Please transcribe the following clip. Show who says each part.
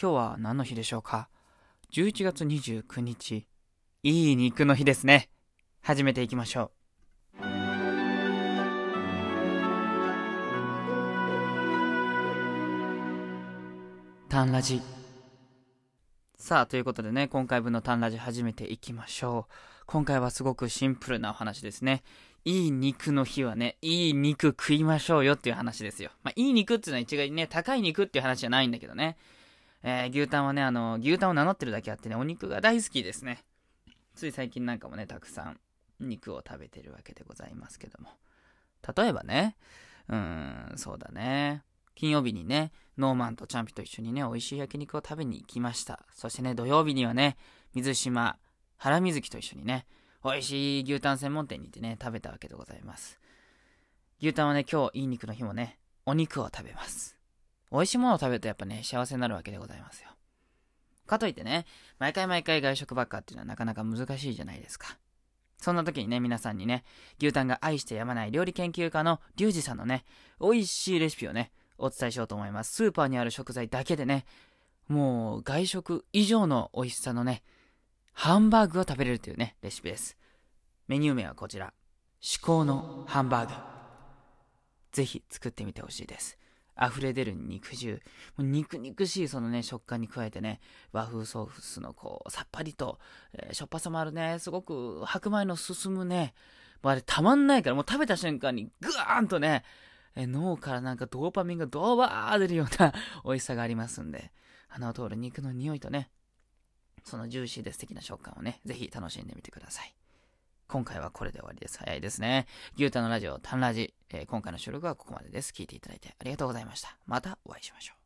Speaker 1: 今日は何の日でしょうか ?11 月29日。いい肉の日ですね。始めていきましょう。タンラジ。さあ、ということでね、今回分のタンラジ始めていきましょう。今回はすごくシンプルなお話ですね。いい肉の日はね、いい肉食いましょうよっていう話ですよ。まあ、いい肉っていうのは一概にね、高い肉っていう話じゃないんだけどね。えー、牛タンはね、あの、牛タンを名乗ってるだけあってね、お肉が大好きですね。つい最近なんかもね、たくさん肉を食べてるわけでございますけども。例えばね、うーん、そうだね。金曜日にね、ノーマンとチャンピと一緒にね、美味しい焼肉を食べに行きました。そしてね、土曜日にはね、水島、原水木と一緒にね、美味しい牛タン専門店に行ってね、食べたわけでございます。牛タンはね、今日いい肉の日もね、お肉を食べます。美味しいものを食べるとやっぱね、幸せになるわけでございますよ。かといってね、毎回毎回外食ばっかっていうのはなかなか難しいじゃないですか。そんな時にね、皆さんにね、牛タンが愛してやまない料理研究家のリュウジさんのね、美味しいレシピをね、お伝えしようと思います。スーパーにある食材だけでね、もう外食以上の美味しさのね、ハンバーグを食べれるというね、レシピです。メニュー名はこちら。至高のハンバーグ。ぜひ作ってみてほしいです。溢れ出る肉汁。もう肉肉しいそのね、食感に加えてね、和風ソースのこう、さっぱりと、えー、しょっぱさもあるね、すごく白米の進むね、もうあれたまんないから、もう食べた瞬間にグーンとね、えー、脳からなんかドーパミンがドーバー出るような 美味しさがありますんで、鼻を通る肉の匂いとね、そのジューシーで素敵な食感をね、ぜひ楽しんでみてください。今回はこれで終わりです。早いですね。牛タンのラジオ、タンラジ、えー、今回の収録はここまでです。聞いていただいてありがとうございました。またお会いしましょう。